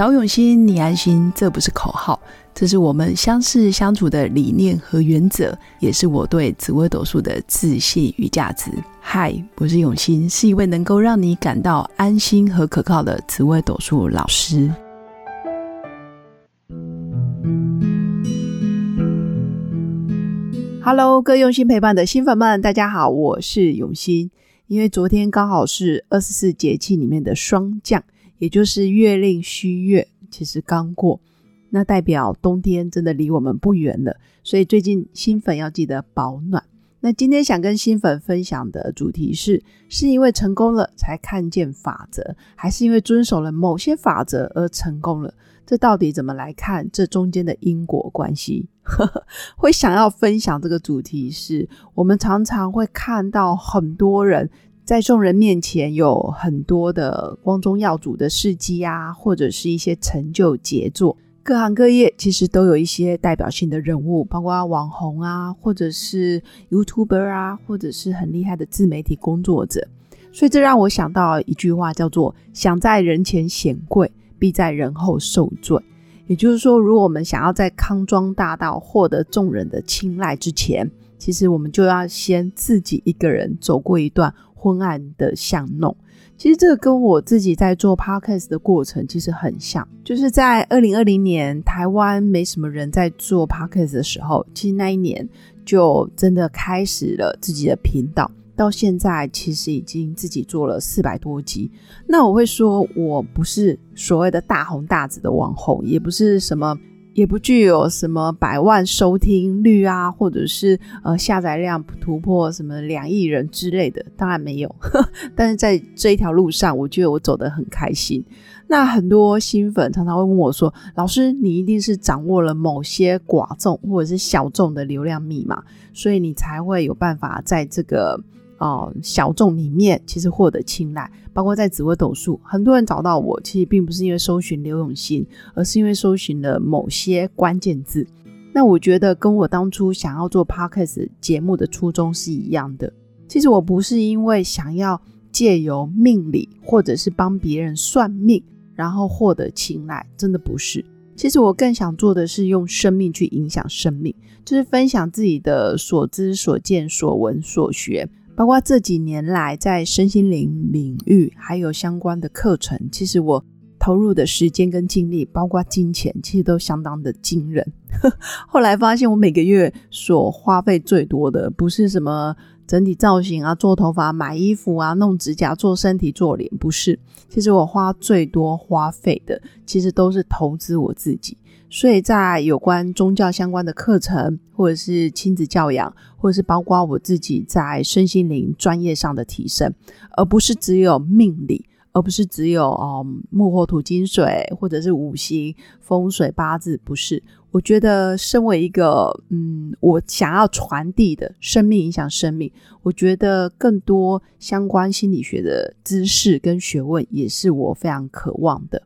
找永新，你安心，这不是口号，这是我们相识相处的理念和原则，也是我对紫微斗数的自信与价值。嗨，我是永新，是一位能够让你感到安心和可靠的紫微斗数老师。Hello，各用心陪伴的新粉们，大家好，我是永新。因为昨天刚好是二十四节气里面的霜降。也就是月令虚月，其实刚过，那代表冬天真的离我们不远了。所以最近新粉要记得保暖。那今天想跟新粉分享的主题是：是因为成功了才看见法则，还是因为遵守了某些法则而成功了？这到底怎么来看这中间的因果关系？会想要分享这个主题，是我们常常会看到很多人。在众人面前有很多的光宗耀祖的事迹啊，或者是一些成就杰作，各行各业其实都有一些代表性的人物，包括网红啊，或者是 YouTuber 啊，或者是很厉害的自媒体工作者。所以这让我想到一句话，叫做“想在人前显贵，必在人后受罪”。也就是说，如果我们想要在康庄大道获得众人的青睐之前，其实我们就要先自己一个人走过一段。昏暗的巷弄，其实这个跟我自己在做 podcast 的过程其实很像，就是在二零二零年台湾没什么人在做 podcast 的时候，其实那一年就真的开始了自己的频道，到现在其实已经自己做了四百多集。那我会说，我不是所谓的大红大紫的网红，也不是什么。也不具有什么百万收听率啊，或者是呃下载量突破什么两亿人之类的，当然没有。但是在这一条路上，我觉得我走得很开心。那很多新粉常常会问我说：“老师，你一定是掌握了某些寡众或者是小众的流量密码，所以你才会有办法在这个。”哦，小众里面其实获得青睐，包括在紫微斗数，很多人找到我，其实并不是因为搜寻刘永新，而是因为搜寻了某些关键字。那我觉得跟我当初想要做 podcast 节目的初衷是一样的。其实我不是因为想要借由命理或者是帮别人算命，然后获得青睐，真的不是。其实我更想做的是用生命去影响生命，就是分享自己的所知所见所闻所学。包括这几年来在身心灵领域还有相关的课程，其实我投入的时间跟精力，包括金钱，其实都相当的惊人。后来发现，我每个月所花费最多的，不是什么整体造型啊、做头发、买衣服啊、弄指甲、做身体、做脸，不是。其实我花最多花费的，其实都是投资我自己。所以在有关宗教相关的课程，或者是亲子教养，或者是包括我自己在身心灵专业上的提升，而不是只有命理，而不是只有哦木火土金水，或者是五行风水八字，不是。我觉得身为一个嗯，我想要传递的生命影响生命，我觉得更多相关心理学的知识跟学问，也是我非常渴望的。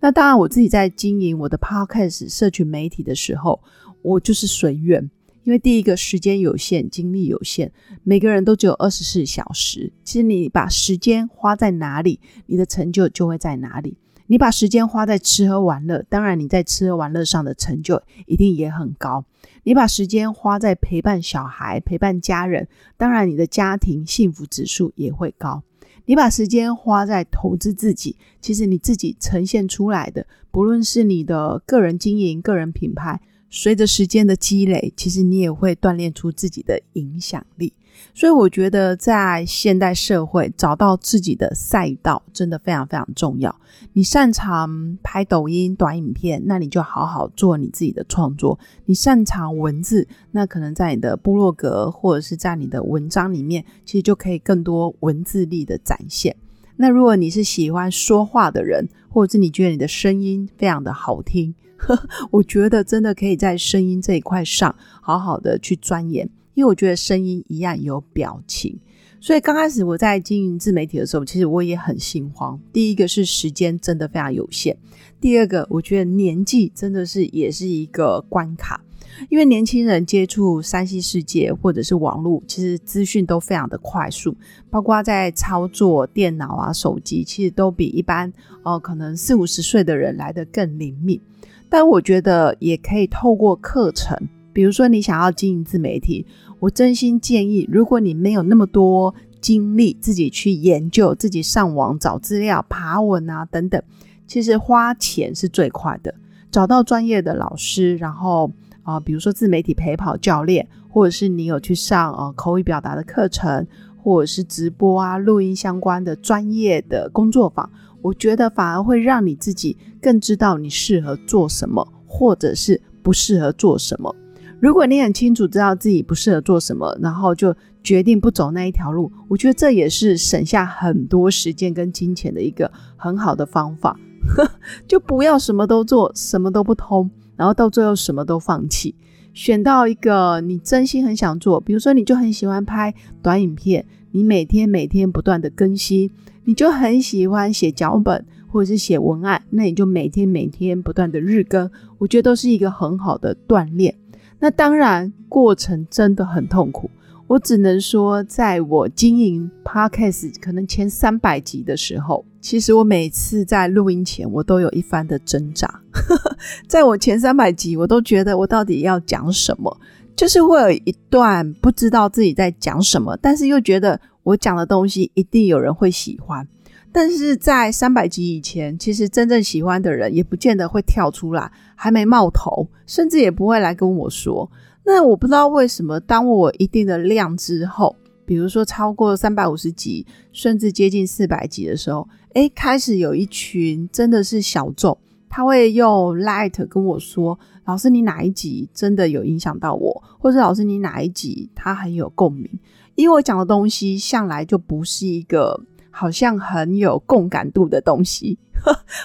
那当然，我自己在经营我的 podcast 社群媒体的时候，我就是随缘，因为第一个时间有限，精力有限，每个人都只有二十四小时。其实你把时间花在哪里，你的成就就会在哪里。你把时间花在吃喝玩乐，当然你在吃喝玩乐上的成就一定也很高。你把时间花在陪伴小孩、陪伴家人，当然你的家庭幸福指数也会高。你把时间花在投资自己，其实你自己呈现出来的，不论是你的个人经营、个人品牌，随着时间的积累，其实你也会锻炼出自己的影响力。所以我觉得，在现代社会找到自己的赛道，真的非常非常重要。你擅长拍抖音短影片，那你就好好做你自己的创作；你擅长文字，那可能在你的部落格或者是在你的文章里面，其实就可以更多文字力的展现。那如果你是喜欢说话的人，或者是你觉得你的声音非常的好听，我觉得真的可以在声音这一块上好好的去钻研。因为我觉得声音一样有表情，所以刚开始我在经营自媒体的时候，其实我也很心慌。第一个是时间真的非常有限，第二个我觉得年纪真的是也是一个关卡。因为年轻人接触山西世界或者是网络，其实资讯都非常的快速，包括在操作电脑啊、手机，其实都比一般哦可能四五十岁的人来的更灵敏。但我觉得也可以透过课程，比如说你想要经营自媒体，我真心建议，如果你没有那么多精力自己去研究、自己上网找资料、爬文啊等等，其实花钱是最快的。找到专业的老师，然后啊，比如说自媒体陪跑教练，或者是你有去上呃口语表达的课程，或者是直播啊、录音相关的专业的工作坊。我觉得反而会让你自己更知道你适合做什么，或者是不适合做什么。如果你很清楚知道自己不适合做什么，然后就决定不走那一条路，我觉得这也是省下很多时间跟金钱的一个很好的方法。就不要什么都做，什么都不通，然后到最后什么都放弃。选到一个你真心很想做，比如说你就很喜欢拍短影片，你每天每天不断的更新。你就很喜欢写脚本或者是写文案，那你就每天每天不断的日更，我觉得都是一个很好的锻炼。那当然过程真的很痛苦，我只能说，在我经营 podcast 可能前三百集的时候，其实我每次在录音前，我都有一番的挣扎。在我前三百集，我都觉得我到底要讲什么，就是会有一段不知道自己在讲什么，但是又觉得。我讲的东西一定有人会喜欢，但是在三百集以前，其实真正喜欢的人也不见得会跳出来，还没冒头，甚至也不会来跟我说。那我不知道为什么，当我一定的量之后，比如说超过三百五十集，甚至接近四百集的时候，诶，开始有一群真的是小众，他会用 Light 跟我说：“老师，你哪一集真的有影响到我？”或者“老师，你哪一集他很有共鸣？”因为我讲的东西向来就不是一个好像很有共感度的东西，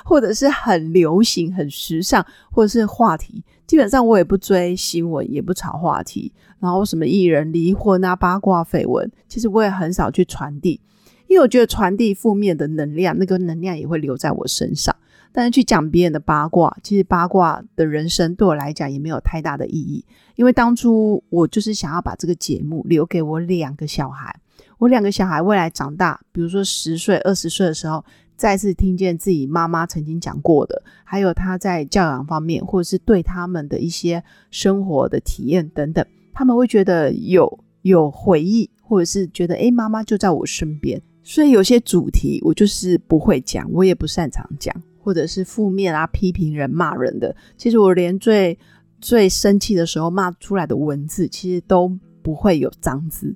或者是很流行、很时尚，或者是话题。基本上我也不追新闻，也不炒话题。然后什么艺人离婚啊、八卦绯闻，其实我也很少去传递，因为我觉得传递负面的能量，那个能量也会留在我身上。但是去讲别人的八卦，其实八卦的人生对我来讲也没有太大的意义。因为当初我就是想要把这个节目留给我两个小孩，我两个小孩未来长大，比如说十岁、二十岁的时候，再次听见自己妈妈曾经讲过的，还有他在教养方面，或者是对他们的一些生活的体验等等，他们会觉得有有回忆，或者是觉得诶，妈妈就在我身边。所以有些主题我就是不会讲，我也不擅长讲。或者是负面啊、批评人、骂人的，其实我连最最生气的时候骂出来的文字，其实都不会有脏字。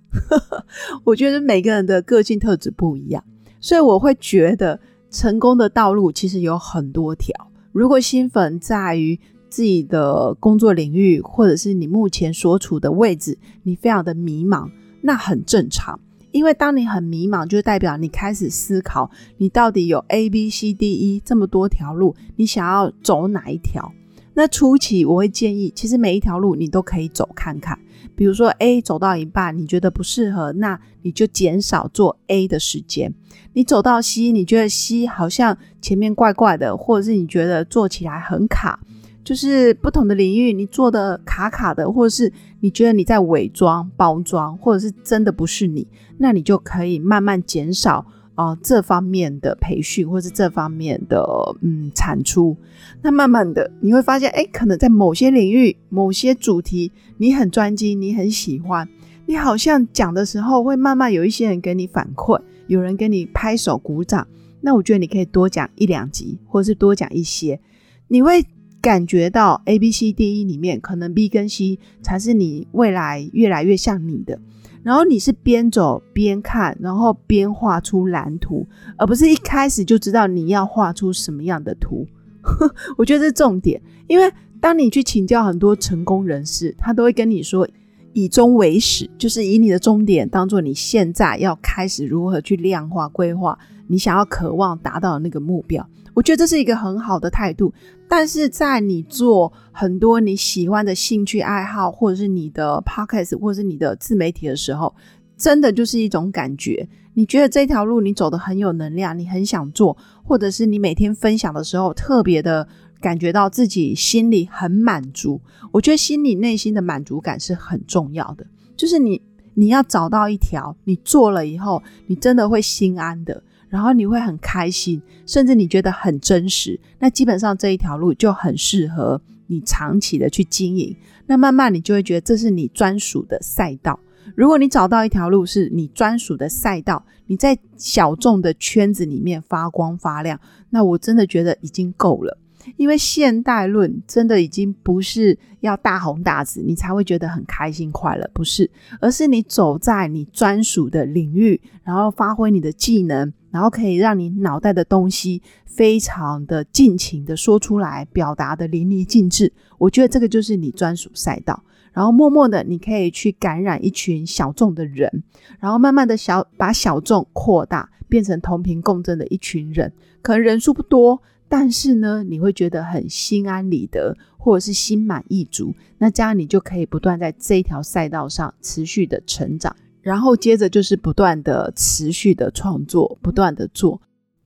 我觉得每个人的个性特质不一样，所以我会觉得成功的道路其实有很多条。如果新粉在于自己的工作领域，或者是你目前所处的位置，你非常的迷茫，那很正常。因为当你很迷茫，就代表你开始思考，你到底有 A、B、C、D、E 这么多条路，你想要走哪一条？那初期我会建议，其实每一条路你都可以走看看。比如说 A 走到一半，你觉得不适合，那你就减少做 A 的时间。你走到 C，你觉得 C 好像前面怪怪的，或者是你觉得做起来很卡。就是不同的领域，你做的卡卡的，或者是你觉得你在伪装、包装，或者是真的不是你，那你就可以慢慢减少啊这方面的培训，或是这方面的嗯产出。那慢慢的你会发现，哎，可能在某些领域、某些主题，你很专精，你很喜欢，你好像讲的时候会慢慢有一些人给你反馈，有人给你拍手鼓掌。那我觉得你可以多讲一两集，或是多讲一些，你会。感觉到 A、B、C、D、E 里面，可能 B 跟 C 才是你未来越来越像你的。然后你是边走边看，然后边画出蓝图，而不是一开始就知道你要画出什么样的图。我觉得这是重点，因为当你去请教很多成功人士，他都会跟你说以终为始，就是以你的终点当做你现在要开始如何去量化规划你想要渴望达到的那个目标。我觉得这是一个很好的态度，但是在你做很多你喜欢的兴趣爱好，或者是你的 podcast，或者是你的自媒体的时候，真的就是一种感觉。你觉得这条路你走的很有能量，你很想做，或者是你每天分享的时候特别的感觉到自己心里很满足。我觉得心里内心的满足感是很重要的，就是你你要找到一条你做了以后，你真的会心安的，然后你会很开心，甚至你觉得很真实。那基本上这一条路就很适合你长期的去经营。那慢慢你就会觉得这是你专属的赛道。如果你找到一条路是你专属的赛道，你在小众的圈子里面发光发亮，那我真的觉得已经够了。因为现代论真的已经不是要大红大紫你才会觉得很开心快乐，不是，而是你走在你专属的领域，然后发挥你的技能，然后可以让你脑袋的东西非常的尽情的说出来，表达的淋漓尽致。我觉得这个就是你专属赛道。然后默默的，你可以去感染一群小众的人，然后慢慢的小把小众扩大，变成同频共振的一群人。可能人数不多，但是呢，你会觉得很心安理得，或者是心满意足。那这样你就可以不断在这一条赛道上持续的成长，然后接着就是不断的持续的创作，不断的做。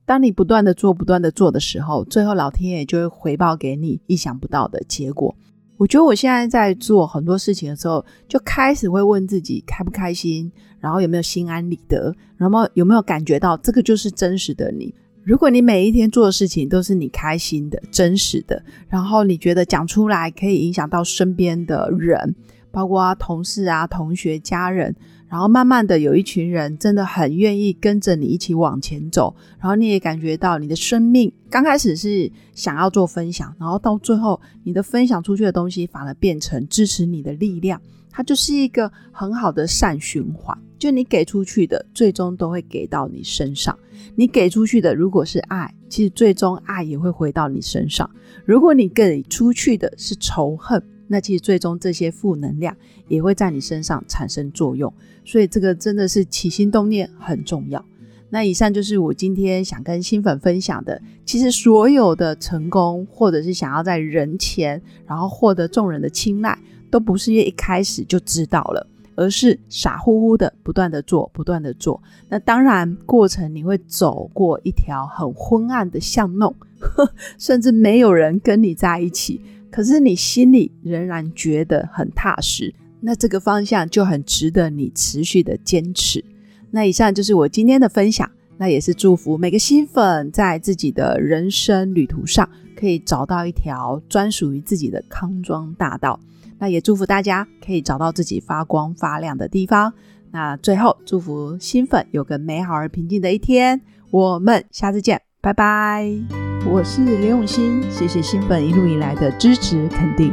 当你不断的做，不断的做的时候，最后老天爷就会回报给你意想不到的结果。我觉得我现在在做很多事情的时候，就开始会问自己开不开心，然后有没有心安理得，然后有没有感觉到这个就是真实的你。如果你每一天做的事情都是你开心的、真实的，然后你觉得讲出来可以影响到身边的人，包括同事啊、同学、家人。然后慢慢的，有一群人真的很愿意跟着你一起往前走，然后你也感觉到你的生命刚开始是想要做分享，然后到最后你的分享出去的东西反而变成支持你的力量，它就是一个很好的善循环。就你给出去的，最终都会给到你身上。你给出去的如果是爱，其实最终爱也会回到你身上。如果你给出去的是仇恨，那其实最终这些负能量也会在你身上产生作用，所以这个真的是起心动念很重要。那以上就是我今天想跟新粉分享的。其实所有的成功，或者是想要在人前然后获得众人的青睐，都不是一开始就知道了，而是傻乎乎的不断的做，不断的做。那当然过程你会走过一条很昏暗的巷弄，甚至没有人跟你在一起。可是你心里仍然觉得很踏实，那这个方向就很值得你持续的坚持。那以上就是我今天的分享，那也是祝福每个新粉在自己的人生旅途上可以找到一条专属于自己的康庄大道。那也祝福大家可以找到自己发光发亮的地方。那最后祝福新粉有个美好而平静的一天。我们下次见。拜拜，我是刘永新，谢谢新粉一路以来的支持肯定。